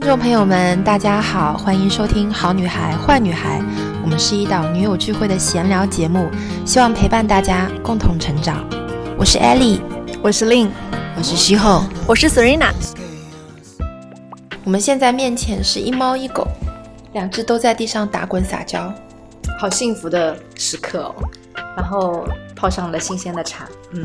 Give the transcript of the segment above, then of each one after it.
听众朋友们，大家好，欢迎收听《好女孩坏女孩》，我们是一档女友聚会的闲聊节目，希望陪伴大家共同成长。我是 Ellie，我是 Lin，我是西后，我是 Serena。我们现在面前是一猫一狗，两只都在地上打滚撒娇，好幸福的时刻哦。然后泡上了新鲜的茶，嗯。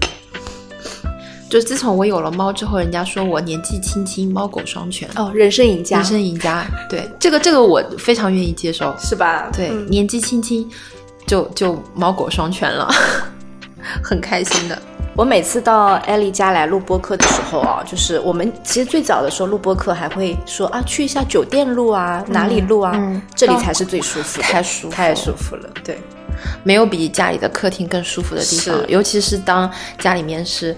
就自从我有了猫之后，人家说我年纪轻轻猫狗双全哦，人生赢家，人生赢家。对，这个这个我非常愿意接受，是吧？对，年纪轻轻就就猫狗双全了，很开心的。我每次到艾丽家来录播客的时候啊，就是我们其实最早的时候录播客还会说啊，去一下酒店录啊，哪里录啊，这里才是最舒服，太舒服，太舒服了。对，没有比家里的客厅更舒服的地方，尤其是当家里面是。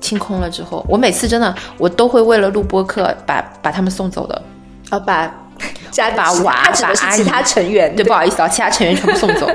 清空了之后，我每次真的，我都会为了录播课把把他们送走的，啊，把家 把娃把其他成员，对，不好意思啊，其他成员全部送走。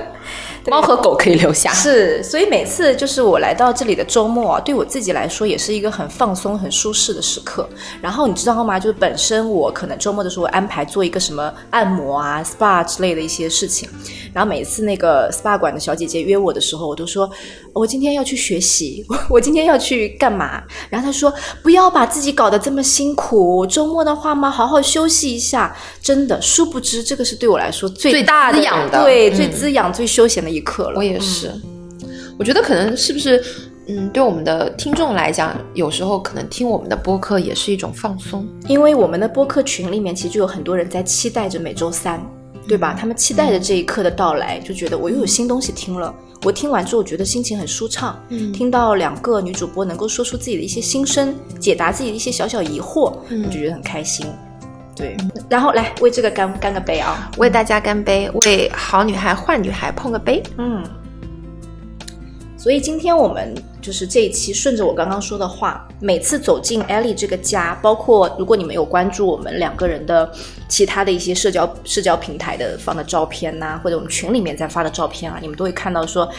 猫和狗可以留下，是，所以每次就是我来到这里的周末啊，对我自己来说也是一个很放松、很舒适的时刻。然后你知道吗？就是本身我可能周末的时候安排做一个什么按摩啊、SPA 之类的一些事情，然后每次那个 SPA 馆的小姐姐约我的时候，我都说我今天要去学习，我今天要去干嘛？然后她说不要把自己搞得这么辛苦，周末的话嘛，好好休息一下。真的，殊不知这个是对我来说最大的滋养的，对，最滋养、最休闲的。一刻了，我也是。我觉得可能是不是，嗯，对我们的听众来讲，有时候可能听我们的播客也是一种放松，因为我们的播客群里面其实就有很多人在期待着每周三，对吧？他们期待着这一刻的到来，就觉得我又有新东西听了。我听完之后觉得心情很舒畅，嗯，听到两个女主播能够说出自己的一些心声，解答自己的一些小小疑惑，我就觉得很开心。对，然后来为这个干干个杯啊！为大家干杯，为好女孩坏女孩碰个杯。嗯，所以今天我们就是这一期，顺着我刚刚说的话，每次走进艾莉这个家，包括如果你们有关注我们两个人的其他的一些社交社交平台的放的照片呐，或者我们群里面在发的照片啊，你们都会看到说，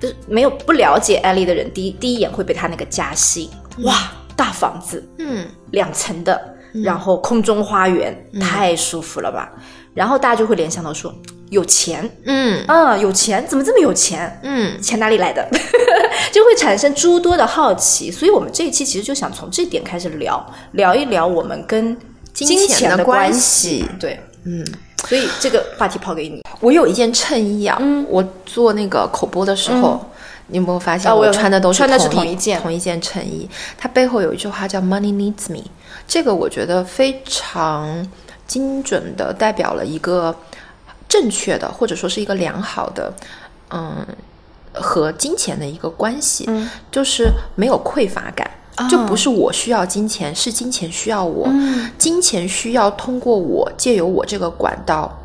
就是没有不了解艾莉的人，第一第一眼会被她那个家吸引。哇，大房子，嗯，两层的。然后空中花园太舒服了吧，然后大家就会联想到说有钱，嗯。啊有钱怎么这么有钱，嗯。钱哪里来的，就会产生诸多的好奇，所以我们这一期其实就想从这点开始聊聊一聊我们跟金钱的关系，对，嗯，所以这个话题抛给你，我有一件衬衣啊，我做那个口播的时候，你有没有发现我穿的都是穿的是同一件同一件衬衣，它背后有一句话叫 Money needs me。这个我觉得非常精准的代表了一个正确的，或者说是一个良好的，嗯，和金钱的一个关系，就是没有匮乏感，就不是我需要金钱，是金钱需要我，金钱需要通过我借由我这个管道。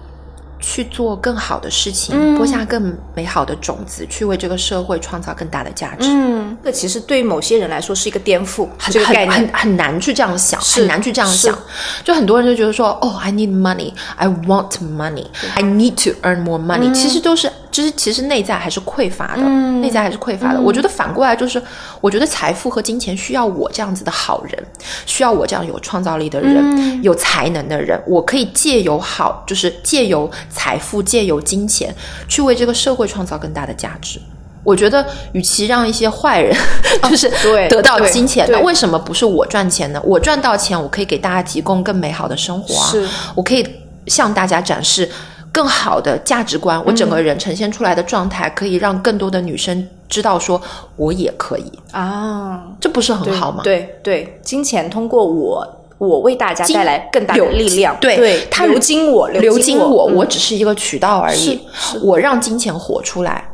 去做更好的事情，播下更美好的种子，去为这个社会创造更大的价值。嗯，这其实对于某些人来说是一个颠覆，这个概念很很难去这样想，很难去这样想。就很多人就觉得说，哦，I need money, I want money, I need to earn more money。其实都是。就是其实内在还是匮乏的，内在还是匮乏的。我觉得反过来就是，我觉得财富和金钱需要我这样子的好人，需要我这样有创造力的人，有才能的人。我可以借由好，就是借由财富，借由金钱，去为这个社会创造更大的价值。我觉得，与其让一些坏人 就是得到金钱，那为什么不是我赚钱呢？我赚到钱，我可以给大家提供更美好的生活啊！我可以向大家展示。更好的价值观，我整个人呈现出来的状态，可以让更多的女生知道，说我也可以啊，这不是很好吗？对对，金钱通过我，我为大家带来更大的力量。对，它流经我，流经我，我只是一个渠道而已。我让金钱活出来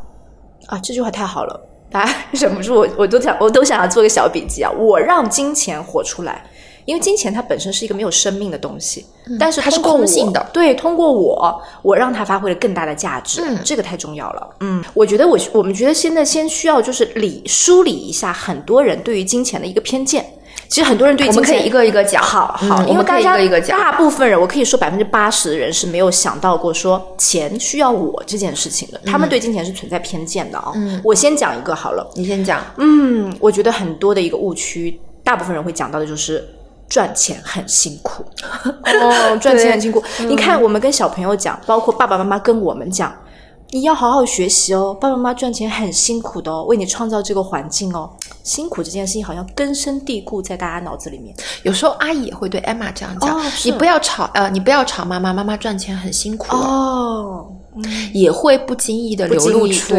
啊！这句话太好了，大家忍不住，我我都想，我都想要做个小笔记啊！我让金钱活出来。因为金钱它本身是一个没有生命的东西，但是它是空性的。对，通过我，我让它发挥了更大的价值，这个太重要了。嗯，我觉得我我们觉得现在先需要就是理梳理一下很多人对于金钱的一个偏见。其实很多人对金钱，我们可以一个一个讲。好好，因为大家大部分人，我可以说百分之八十的人是没有想到过说钱需要我这件事情的。他们对金钱是存在偏见的啊。嗯，我先讲一个好了，你先讲。嗯，我觉得很多的一个误区，大部分人会讲到的就是。赚钱很辛苦哦，赚钱很辛苦。你看，我们跟小朋友讲，包括爸爸妈妈跟我们讲，你要好好学习哦。爸爸妈妈赚钱很辛苦的哦，为你创造这个环境哦。辛苦这件事情好像根深蒂固在大家脑子里面。有时候阿姨也会对 Emma 这样讲：“你不要吵，呃，你不要吵妈妈，妈妈赚钱很辛苦哦。”也会不经意的流露出，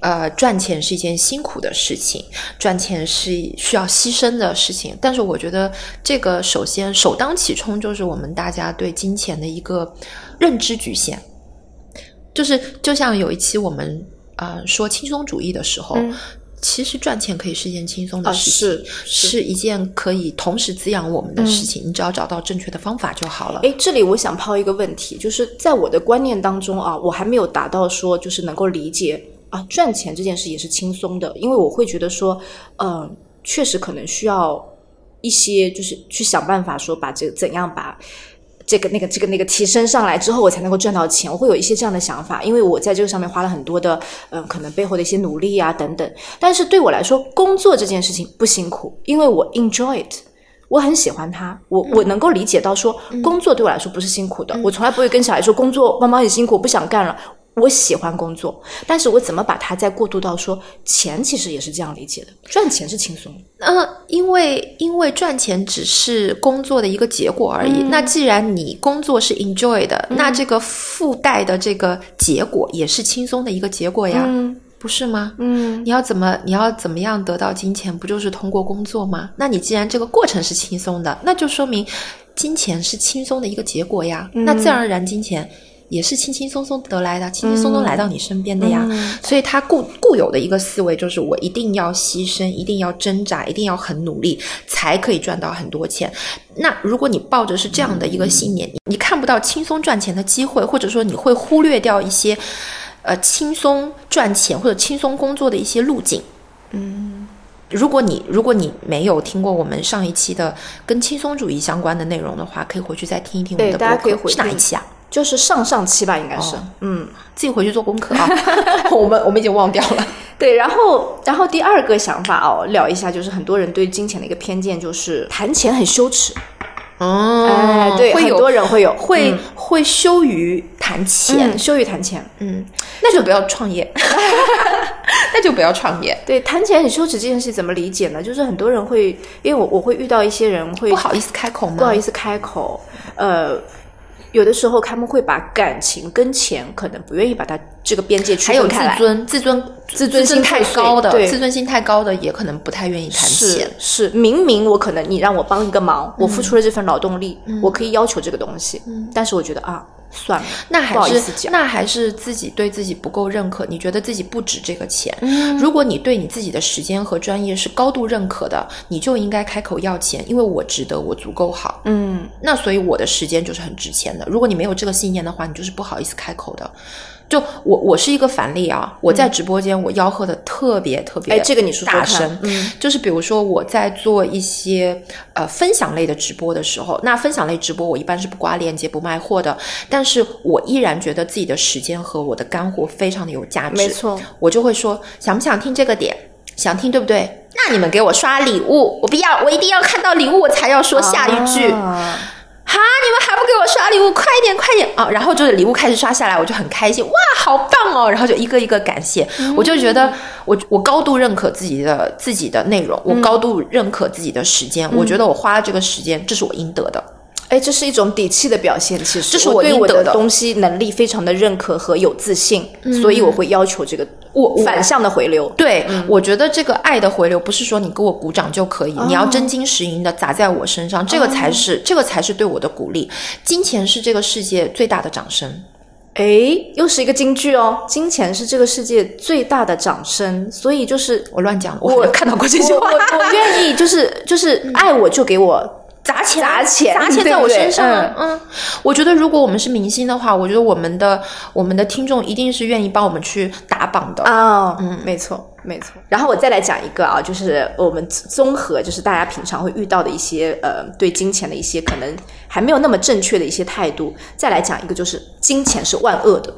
呃，赚钱是一件辛苦的事情，赚钱是需要牺牲的事情。但是我觉得这个首先首当其冲就是我们大家对金钱的一个认知局限，就是就像有一期我们呃说轻松主义的时候。其实赚钱可以是一件轻松的事情，是是一件可以同时滋养我们的事情。你只要找到正确的方法就好了。诶，这里我想抛一个问题，就是在我的观念当中啊，我还没有达到说就是能够理解啊，赚钱这件事也是轻松的，因为我会觉得说，嗯，确实可能需要一些就是去想办法说把这个怎样把。这个、那个、这个、那个提升上来之后，我才能够赚到钱。我会有一些这样的想法，因为我在这个上面花了很多的，嗯，可能背后的一些努力啊等等。但是对我来说，工作这件事情不辛苦，因为我 enjoy it，我很喜欢它。我我能够理解到说，工作对我来说不是辛苦的。我从来不会跟小孩说工作妈妈很辛苦，我不想干了。我喜欢工作，但是我怎么把它再过渡到说钱，其实也是这样理解的，赚钱是轻松。嗯，因为因为赚钱只是工作的一个结果而已。那既然你工作是 enjoy 的，那这个附带的这个结果也是轻松的一个结果呀，不是吗？嗯，你要怎么你要怎么样得到金钱，不就是通过工作吗？那你既然这个过程是轻松的，那就说明金钱是轻松的一个结果呀。那自然而然金钱。也是轻轻松松得来的，轻轻松松来到你身边的呀。所以他固固有的一个思维就是，我一定要牺牲，一定要挣扎，一定要很努力，才可以赚到很多钱。那如果你抱着是这样的一个信念，你看不到轻松赚钱的机会，或者说你会忽略掉一些呃轻松赚钱或者轻松工作的一些路径。嗯，如果你如果你没有听过我们上一期的跟轻松主义相关的内容的话，可以回去再听一听我们的播客，是哪一期啊？就是上上期吧，应该是，嗯，自己回去做功课啊。我们我们已经忘掉了。对，然后然后第二个想法哦，聊一下，就是很多人对金钱的一个偏见，就是谈钱很羞耻。哦，哎，对，很多人会有，会会羞于谈钱，羞于谈钱。嗯，那就不要创业，那就不要创业。对，谈钱很羞耻这件事怎么理解呢？就是很多人会，因为我我会遇到一些人会不好意思开口吗？不好意思开口，呃。有的时候他们会把感情跟钱可能不愿意把它这个边界区分开来。还有自尊，自尊，自尊心太高的，对，自尊心太高的也可能不太愿意谈钱。是，明明我可能你让我帮一个忙，我付出了这份劳动力，我可以要求这个东西，但是我觉得啊。算了，那还是那还是自己对自己不够认可。你觉得自己不值这个钱？如果你对你自己的时间和专业是高度认可的，你就应该开口要钱，因为我值得，我足够好。嗯，那所以我的时间就是很值钱的。如果你没有这个信念的话，你就是不好意思开口的。就我我是一个反例啊，我在直播间我吆喝的特别特别，哎，这个你说大声，嗯，就是比如说我在做一些呃分享类的直播的时候，那分享类直播我一般是不挂链接不卖货的，但是我依然觉得自己的时间和我的干货非常的有价值，没错，我就会说想不想听这个点，想听对不对？那你们给我刷礼物，我不要，我一定要看到礼物我才要说下一句。哈！你们还不给我刷礼物？快一点，快点啊！然后就是礼物开始刷下来，我就很开心，哇，好棒哦！然后就一个一个感谢，我就觉得我我高度认可自己的自己的内容，我高度认可自己的时间，我觉得我花了这个时间，这是我应得的。哎，这是一种底气的表现，其实这是我对我的东西能力非常的认可和有自信，所以我会要求这个我反向的回流。对，我觉得这个爱的回流不是说你给我鼓掌就可以，你要真金实银的砸在我身上，这个才是这个才是对我的鼓励。金钱是这个世界最大的掌声。哎，又是一个金句哦，金钱是这个世界最大的掌声。所以就是我乱讲，我看到过这句话，我愿意就是就是爱我就给我。砸钱，砸钱，砸钱在我身上。嗯，我觉得如果我们是明星的话，我觉得我们的我们的听众一定是愿意帮我们去打榜的啊。嗯，没错，没错。然后我再来讲一个啊，就是我们综合，就是大家平常会遇到的一些呃，对金钱的一些可能还没有那么正确的一些态度。再来讲一个，就是金钱是万恶的，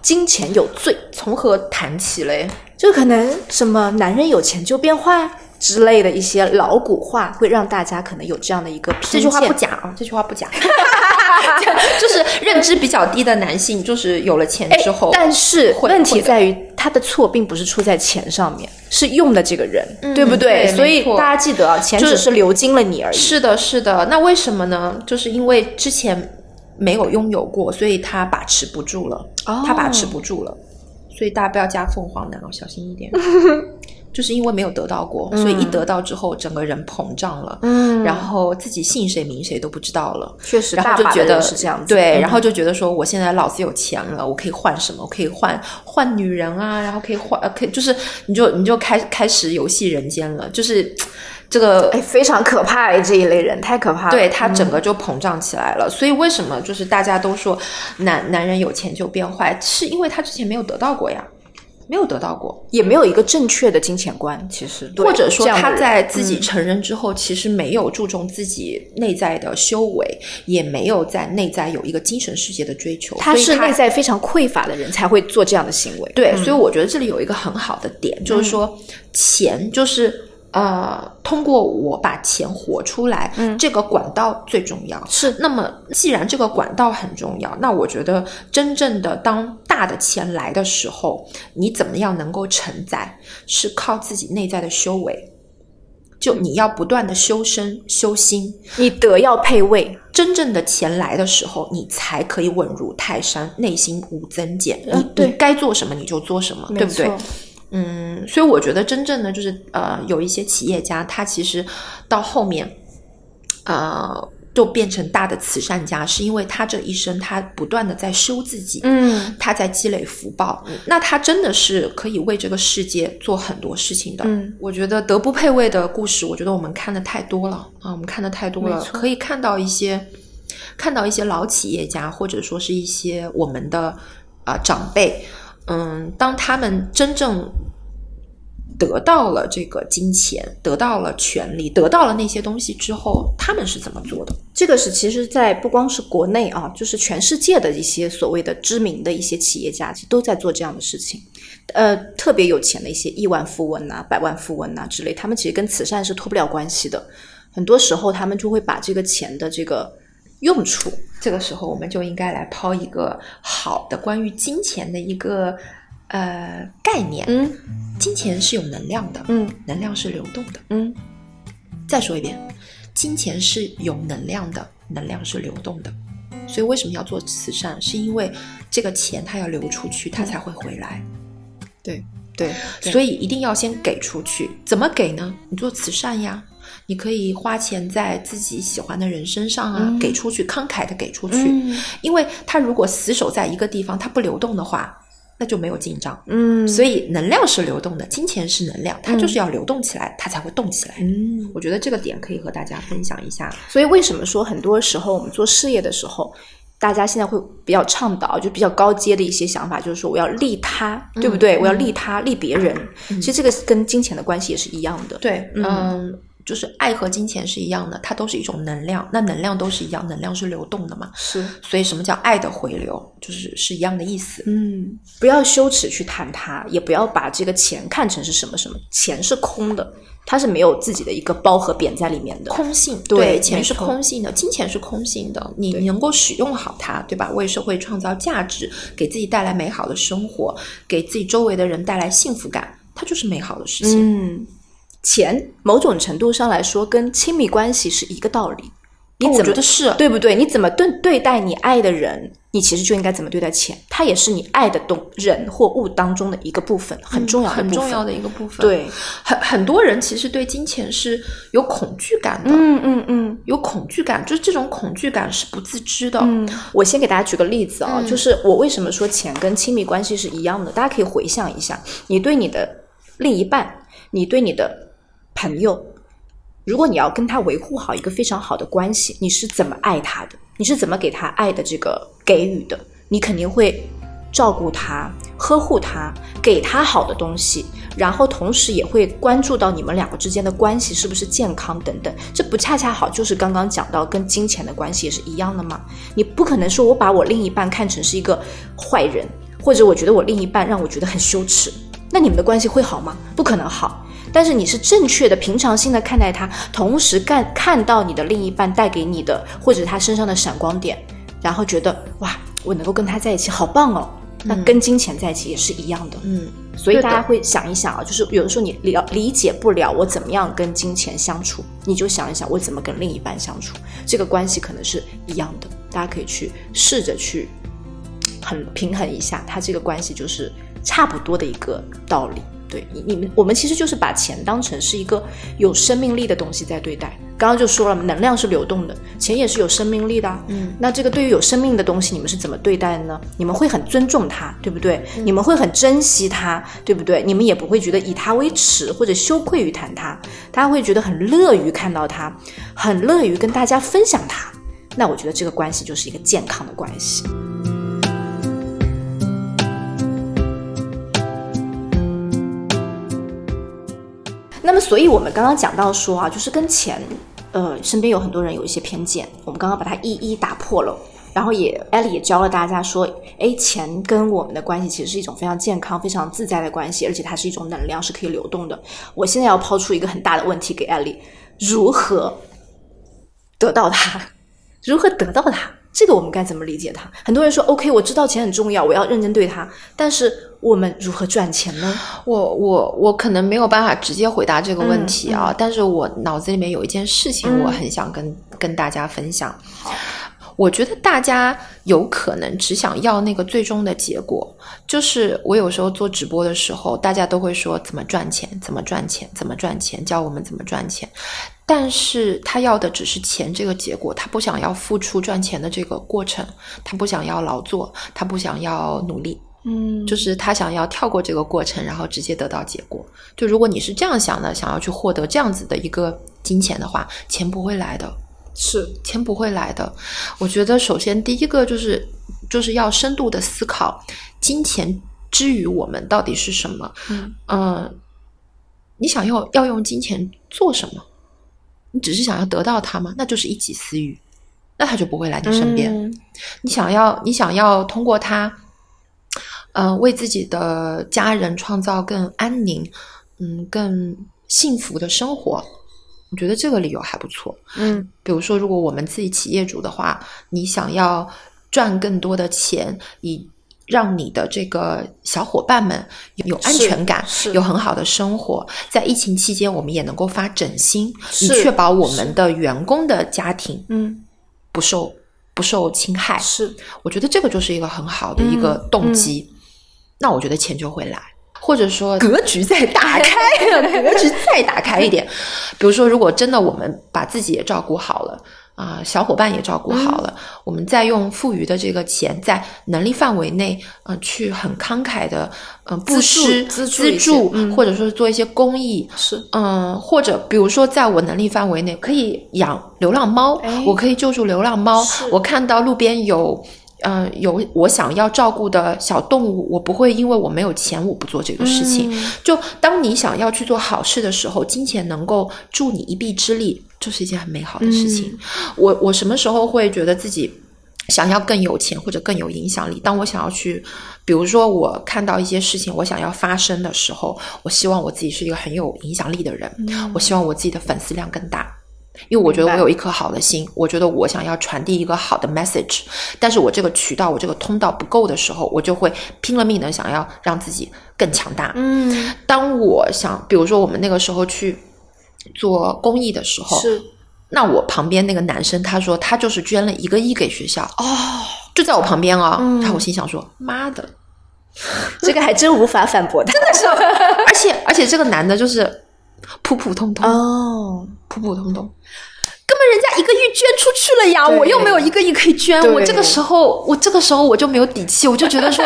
金钱有罪，从何谈起嘞？就可能什么男人有钱就变坏。之类的一些老古话，会让大家可能有这样的一个偏见。这句话不假啊，这句话不假，就是认知比较低的男性，就是有了钱之后，但是问题在于他的错并不是出在钱上面，是用的这个人，对不对？所以大家记得啊，钱只是流经了你而已。是的，是的。那为什么呢？就是因为之前没有拥有过，所以他把持不住了，他把持不住了。所以大家不要加凤凰男哦，小心一点。就是因为没有得到过，所以一得到之后，整个人膨胀了，嗯，然后自己姓谁名谁都不知道了。确实，然后就觉得是这样子。对，然后就觉得说，我现在老子有钱了，我可以换什么？我可以换换女人啊，然后可以换，可以就是你就你就开开始游戏人间了，就是这个哎非常可怕这一类人太可怕了。对他整个就膨胀起来了。所以为什么就是大家都说男男人有钱就变坏，是因为他之前没有得到过呀。没有得到过，也没有一个正确的金钱观，其实，或者说他在自己成人之后，其实没有注重自己内在的修为，也没有在内在有一个精神世界的追求。他是内在非常匮乏的人才会做这样的行为。对，所以我觉得这里有一个很好的点，就是说钱就是。呃，通过我把钱活出来，嗯，这个管道最重要。是，那么既然这个管道很重要，那我觉得真正的当大的钱来的时候，你怎么样能够承载，是靠自己内在的修为。就你要不断的修身修心，你德要配位。真正的钱来的时候，你才可以稳如泰山，内心无增减。你你该做什么你就做什么，对不对？嗯，所以我觉得真正的就是呃，有一些企业家，他其实到后面，呃，就变成大的慈善家，是因为他这一生他不断的在修自己，嗯，他在积累福报，那他真的是可以为这个世界做很多事情的。嗯，我觉得德不配位的故事，我觉得我们看的太多了啊，我们看的太多了，可以看到一些看到一些老企业家，或者说是一些我们的啊长辈。嗯，当他们真正得到了这个金钱，得到了权利，得到了那些东西之后，他们是怎么做的？这个是其实，在不光是国内啊，就是全世界的一些所谓的知名的一些企业家，其实都在做这样的事情。呃，特别有钱的一些亿万富翁呐、百万富翁呐之类，他们其实跟慈善是脱不了关系的。很多时候，他们就会把这个钱的这个。用处，这个时候我们就应该来抛一个好的关于金钱的一个呃概念。嗯，金钱是有能量的。嗯，能量是流动的。嗯，再说一遍，金钱是有能量的，能量是流动的。所以为什么要做慈善？是因为这个钱它要流出去，它才会回来。对对，所以一定要先给出去。怎么给呢？你做慈善呀。你可以花钱在自己喜欢的人身上啊，给出去，慷慨的给出去。因为他如果死守在一个地方，他不流动的话，那就没有进账。嗯，所以能量是流动的，金钱是能量，它就是要流动起来，它才会动起来。嗯，我觉得这个点可以和大家分享一下。所以为什么说很多时候我们做事业的时候，大家现在会比较倡导，就比较高阶的一些想法，就是说我要利他，对不对？我要利他，利别人。其实这个跟金钱的关系也是一样的。对，嗯。就是爱和金钱是一样的，它都是一种能量，那能量都是一样，能量是流动的嘛？是，所以什么叫爱的回流，就是是一样的意思。嗯，不要羞耻去谈它，也不要把这个钱看成是什么什么，钱是空的，它是没有自己的一个包和扁在里面的，空性。对，钱是空性的，金钱是空性的，你能够使用好它，对吧？为社会创造价值，给自己带来美好的生活，给自己周围的人带来幸福感，它就是美好的事情。嗯。钱某种程度上来说，跟亲密关系是一个道理。你怎么是对不对？你怎么对对待你爱的人，你其实就应该怎么对待钱。它也是你爱的东人或物当中的一个部分，很重要、很重要的一个部分。对，很很多人其实对金钱是有恐惧感的。嗯嗯嗯，有恐惧感，就是这种恐惧感是不自知的。嗯，我先给大家举个例子啊，就是我为什么说钱跟亲密关系是一样的？大家可以回想一下，你对你的另一半，你对你的。朋友，如果你要跟他维护好一个非常好的关系，你是怎么爱他的？你是怎么给他爱的这个给予的？你肯定会照顾他、呵护他，给他好的东西，然后同时也会关注到你们两个之间的关系是不是健康等等。这不恰恰好就是刚刚讲到跟金钱的关系也是一样的吗？你不可能说我把我另一半看成是一个坏人，或者我觉得我另一半让我觉得很羞耻，那你们的关系会好吗？不可能好。但是你是正确的、平常心的看待他，同时看看到你的另一半带给你的或者他身上的闪光点，然后觉得哇，我能够跟他在一起，好棒哦。那跟金钱在一起也是一样的，嗯，所以大家会想一想啊，就是有的时候你了理解不了我怎么样跟金钱相处，你就想一想我怎么跟另一半相处，这个关系可能是一样的，大家可以去试着去很平衡一下，它这个关系就是差不多的一个道理。对你你们我们其实就是把钱当成是一个有生命力的东西在对待。刚刚就说了，能量是流动的，钱也是有生命力的。嗯，那这个对于有生命的东西，你们是怎么对待的呢？你们会很尊重它，对不对？你们会很珍惜它，对不对？你们也不会觉得以它为耻或者羞愧于谈它，大家会觉得很乐于看到它，很乐于跟大家分享它。那我觉得这个关系就是一个健康的关系。那么，所以我们刚刚讲到说啊，就是跟钱，呃，身边有很多人有一些偏见，我们刚刚把它一一打破了，然后也艾丽也教了大家说，哎，钱跟我们的关系其实是一种非常健康、非常自在的关系，而且它是一种能量，是可以流动的。我现在要抛出一个很大的问题给艾丽：如何得到它？如何得到它？这个我们该怎么理解它？很多人说，OK，我知道钱很重要，我要认真对它。但是我们如何赚钱呢？我我我可能没有办法直接回答这个问题啊，但是我脑子里面有一件事情，我很想跟跟大家分享。我觉得大家有可能只想要那个最终的结果，就是我有时候做直播的时候，大家都会说怎么赚钱，怎么赚钱，怎么赚钱，教我们怎么赚钱。但是他要的只是钱这个结果，他不想要付出赚钱的这个过程，他不想要劳作，他不想要努力，嗯，就是他想要跳过这个过程，然后直接得到结果。就如果你是这样想的，想要去获得这样子的一个金钱的话，钱不会来的，是钱不会来的。我觉得首先第一个就是就是要深度的思考，金钱之于我们到底是什么？嗯，你想要要用金钱做什么？你只是想要得到他吗？那就是一己私欲，那他就不会来你身边。你想要，你想要通过他，呃，为自己的家人创造更安宁、嗯，更幸福的生活。我觉得这个理由还不错。嗯，比如说，如果我们自己企业主的话，你想要赚更多的钱，以让你的这个小伙伴们有安全感，有很好的生活。在疫情期间，我们也能够发整薪，以确保我们的员工的家庭，嗯，不受不受侵害。是，我觉得这个就是一个很好的一个动机。那我觉得钱就会来，或者说 格局再打开，格局再打开一点。比如说，如果真的我们把自己也照顾好了。啊，小伙伴也照顾好了，我们再用富余的这个钱，在能力范围内，嗯，去很慷慨的，嗯，布施、资助，或者说是做一些公益，是，嗯，或者比如说，在我能力范围内，可以养流浪猫，我可以救助流浪猫。我看到路边有。嗯，有我想要照顾的小动物，我不会因为我没有钱，我不做这个事情。就当你想要去做好事的时候，金钱能够助你一臂之力，就是一件很美好的事情。我我什么时候会觉得自己想要更有钱或者更有影响力？当我想要去，比如说我看到一些事情，我想要发生的时候，我希望我自己是一个很有影响力的人，我希望我自己的粉丝量更大。因为我觉得我有一颗好的心，我觉得我想要传递一个好的 message，但是我这个渠道、我这个通道不够的时候，我就会拼了命的想要让自己更强大。嗯，当我想，比如说我们那个时候去做公益的时候，是，那我旁边那个男生他说他就是捐了一个亿给学校，哦，就在我旁边啊，然后我心想说妈的，这个还真无法反驳他，真的是，而且而且这个男的就是。普普通通。哦，普普通通，根本人家一个亿捐出去了呀，我又没有一个亿可以捐，我这个时候，我这个时候我就没有底气，我就觉得说。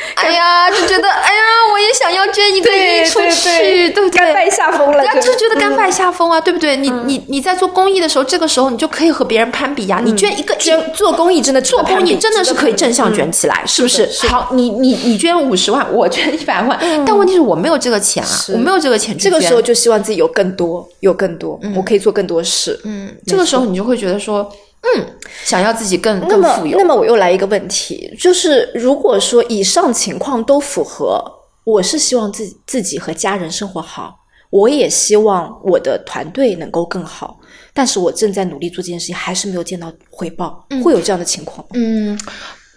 哎呀，就觉得哎呀，我也想要捐一个亿出去，对不对？甘拜下风了，就觉得甘拜下风啊，对不对？你你你在做公益的时候，这个时候你就可以和别人攀比呀。你捐一个捐做公益真的做公益真的是可以正向卷起来，是不是？好，你你你捐五十万，我捐一百万，但问题是我没有这个钱啊，我没有这个钱。这个时候就希望自己有更多，有更多，我可以做更多事。嗯，这个时候你就会觉得说。嗯，想要自己更更富有。那么我又来一个问题，就是如果说以上情况都符合，我是希望自己自己和家人生活好，我也希望我的团队能够更好，但是我正在努力做这件事情，还是没有见到回报，会有这样的情况吗？嗯，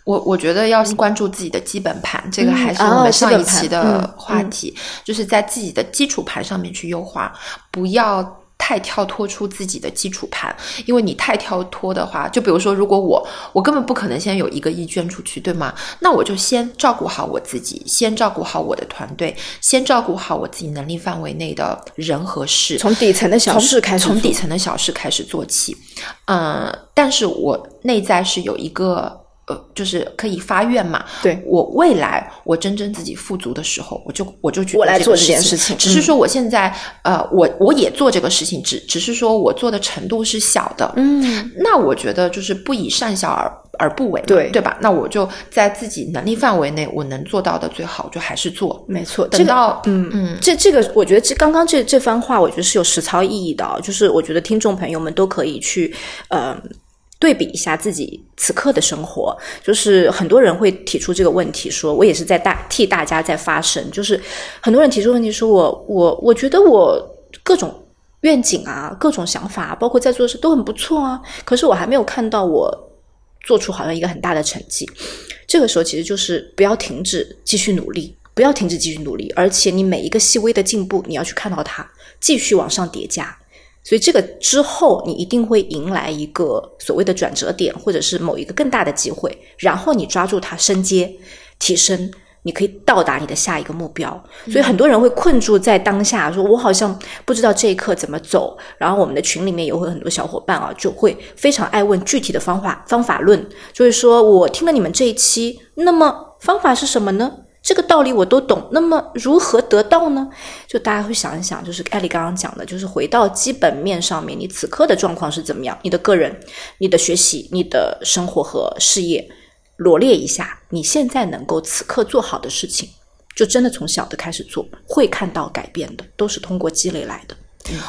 我我觉得要关注自己的基本盘，这个还是我们上一期的话题，就是在自己的基础盘上面去优化，不要。太跳脱出自己的基础盘，因为你太跳脱的话，就比如说，如果我我根本不可能先有一个亿捐出去，对吗？那我就先照顾好我自己，先照顾好我的团队，先照顾好我自己能力范围内的人和事，从底层的小事开始，从底层的小事开始做起。嗯，但是我内在是有一个。呃，就是可以发愿嘛。对我未来我真正自己富足的时候，我就我就去我来做这件事情。只是说我现在呃，我我也做这个事情，只只是说我做的程度是小的。嗯，那我觉得就是不以善小而而不为，对对吧？那我就在自己能力范围内，我能做到的最好，就还是做。没错，等到嗯嗯，这这个我觉得这刚刚这这番话，我觉得是有实操意义的。就是我觉得听众朋友们都可以去呃。对比一下自己此刻的生活，就是很多人会提出这个问题，说我也是在大替大家在发声。就是很多人提出问题，说我我我觉得我各种愿景啊，各种想法，包括在做的事都很不错啊，可是我还没有看到我做出好像一个很大的成绩。这个时候其实就是不要停止继续努力，不要停止继续努力，而且你每一个细微的进步，你要去看到它，继续往上叠加。所以这个之后，你一定会迎来一个所谓的转折点，或者是某一个更大的机会，然后你抓住它升阶提升，你可以到达你的下一个目标。所以很多人会困住在当下，说我好像不知道这一刻怎么走。然后我们的群里面也会很多小伙伴啊，就会非常爱问具体的方法方法论，就是说我听了你们这一期，那么方法是什么呢？这个道理我都懂，那么如何得到呢？就大家会想一想，就是艾丽刚刚讲的，就是回到基本面上面，你此刻的状况是怎么样？你的个人、你的学习、你的生活和事业，罗列一下你现在能够此刻做好的事情，就真的从小的开始做，会看到改变的，都是通过积累来的。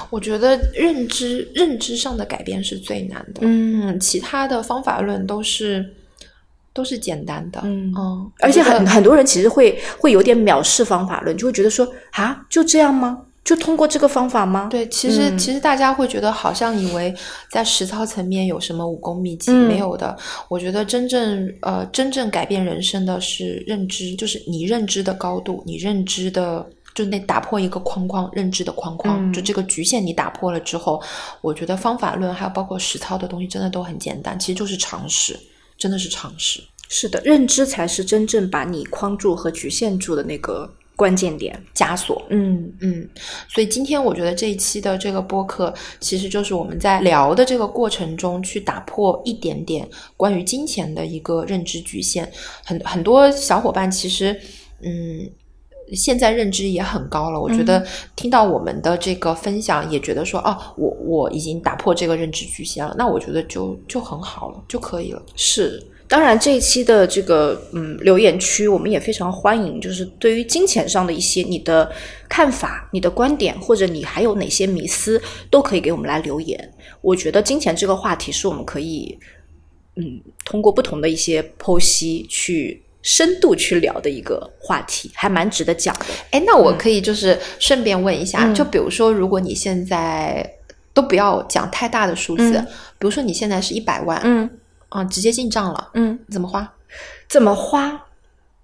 我觉得认知认知上的改变是最难的，嗯，其他的方法论都是。都是简单的，嗯嗯，而且很很多人其实会会有点藐视方法论，就会觉得说啊，就这样吗？就通过这个方法吗？对，其实其实大家会觉得好像以为在实操层面有什么武功秘籍，没有的。我觉得真正呃真正改变人生的是认知，就是你认知的高度，你认知的就那打破一个框框，认知的框框，就这个局限你打破了之后，我觉得方法论还有包括实操的东西真的都很简单，其实就是常识。真的是常识，是的，认知才是真正把你框住和局限住的那个关键点枷锁。嗯嗯，所以今天我觉得这一期的这个播客，其实就是我们在聊的这个过程中，去打破一点点关于金钱的一个认知局限。很很多小伙伴其实，嗯，现在认知也很高了。我觉得听到我们的这个分享，也觉得说，哦，我我已经打破这个认知局限了。那我觉得就就很好了，就可以了。是。当然，这一期的这个嗯留言区，我们也非常欢迎。就是对于金钱上的一些你的看法、你的观点，或者你还有哪些迷思，都可以给我们来留言。我觉得金钱这个话题是我们可以嗯通过不同的一些剖析去深度去聊的一个话题，还蛮值得讲的。哎，那我可以就是顺便问一下，就比如说，如果你现在都不要讲太大的数字，比如说你现在是一百万，嗯。啊，直接进账了，嗯，怎么花？怎么花？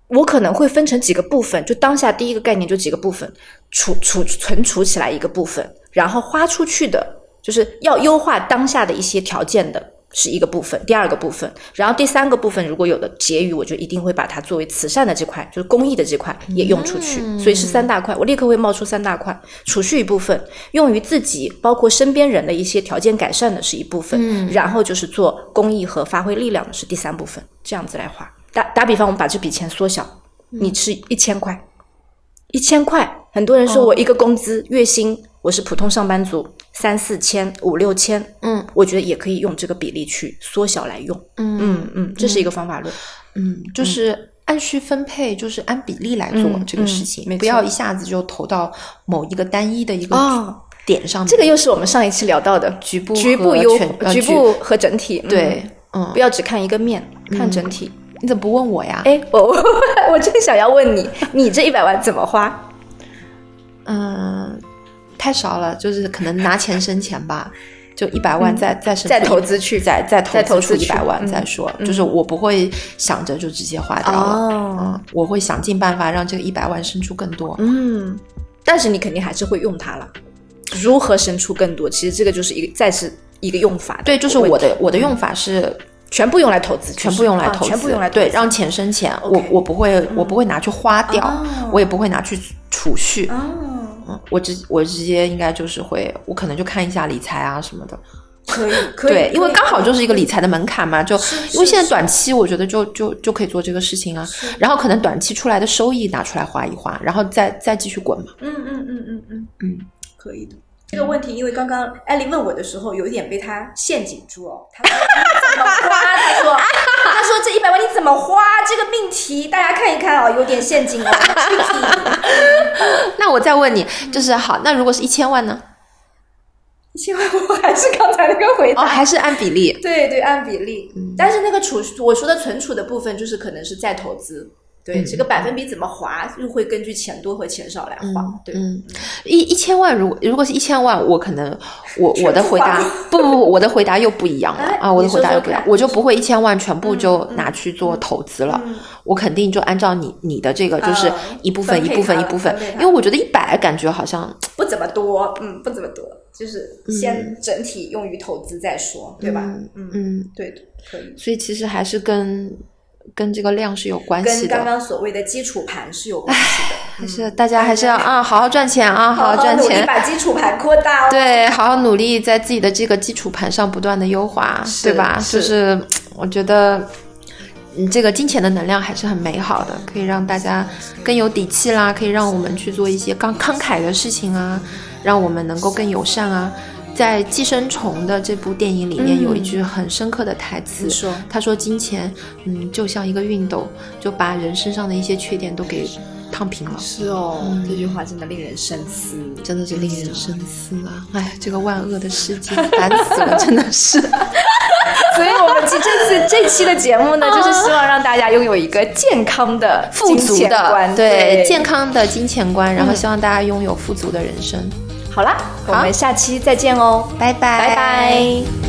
我可能会分成几个部分，就当下第一个概念就几个部分，储储存储起来一个部分，然后花出去的，就是要优化当下的一些条件的。是一个部分，第二个部分，然后第三个部分，如果有的结余，我就一定会把它作为慈善的这块，就是公益的这块也用出去。所以是三大块，我立刻会冒出三大块：储蓄一部分，用于自己包括身边人的一些条件改善的是一部分，然后就是做公益和发挥力量的是第三部分。这样子来花。打打比方，我们把这笔钱缩小，你是一千块，一千块，很多人说我一个工资月薪，我是普通上班族。三四千、五六千，嗯，我觉得也可以用这个比例去缩小来用，嗯嗯嗯，这是一个方法论，嗯，就是按需分配，就是按比例来做这个事情，不要一下子就投到某一个单一的一个点上。这个又是我们上一期聊到的局部、局部优、局部和整体，对，嗯，不要只看一个面，看整体。你怎么不问我呀？哎，我 我正想要问你，你这一百万怎么花？嗯。太少了，就是可能拿钱生钱吧。就一百万再再再投资去，再再投资出一百万再说，就是我不会想着就直接花掉了，嗯，我会想尽办法让这个一百万生出更多，嗯，但是你肯定还是会用它了。如何生出更多？其实这个就是一个再是一个用法，对，就是我的我的用法是全部用来投资，全部用来投资，全部用来对，让钱生钱，我我不会我不会拿去花掉，我也不会拿去储蓄。我直我直接应该就是会，我可能就看一下理财啊什么的，可以，可以，对，因为刚好就是一个理财的门槛嘛，就因为现在短期我觉得就就就可以做这个事情啊，然后可能短期出来的收益拿出来花一花，然后再再继续滚嘛。嗯嗯嗯嗯嗯嗯，可以的。这个问题，因为刚刚艾丽问我的时候，有一点被他陷阱住哦。他说 怎么花？他说他说这一百万你怎么花？这个命题大家看一看哦，有点陷阱哦。那我再问你，就是好，那如果是一千万呢？一千万我还是刚才那个回答，还是按比例？对对，按比例。但是那个储我说的存储的部分，就是可能是再投资。对这个百分比怎么划，又会根据钱多和钱少来划。对，嗯，一一千万，如果如果是一千万，我可能我我的回答不不不，我的回答又不一样了啊！我的回答又不一样，我就不会一千万全部就拿去做投资了，我肯定就按照你你的这个，就是一部分一部分一部分，因为我觉得一百感觉好像 不怎么多，嗯，不怎么多，就是先整体用于投资再说，对吧？嗯嗯，对的，可以。所以其实还是跟。跟这个量是有关系的，跟刚刚所谓的基础盘是有关系的。还是大家还是要啊，好好赚钱啊，好好赚钱，把基础盘扩大。对，好好努力，在自己的这个基础盘上不断的优化，对吧？就是我觉得，嗯，这个金钱的能量还是很美好的，可以让大家更有底气啦，可以让我们去做一些刚慷慨的事情啊，让我们能够更友善啊。在《寄生虫》的这部电影里面，有一句很深刻的台词，他说：“金钱，嗯，就像一个熨斗，就把人身上的一些缺点都给烫平了。”是哦，这句话真的令人深思，真的是令人深思啊！哎，这个万恶的世界，烦死了，真的是。所以我们这次这期的节目呢，就 是希望让大家拥有一个健康的、富足的，对健康的金钱观，然后希望大家拥有富足的人生。好啦，我们下期再见哦，拜拜，拜拜。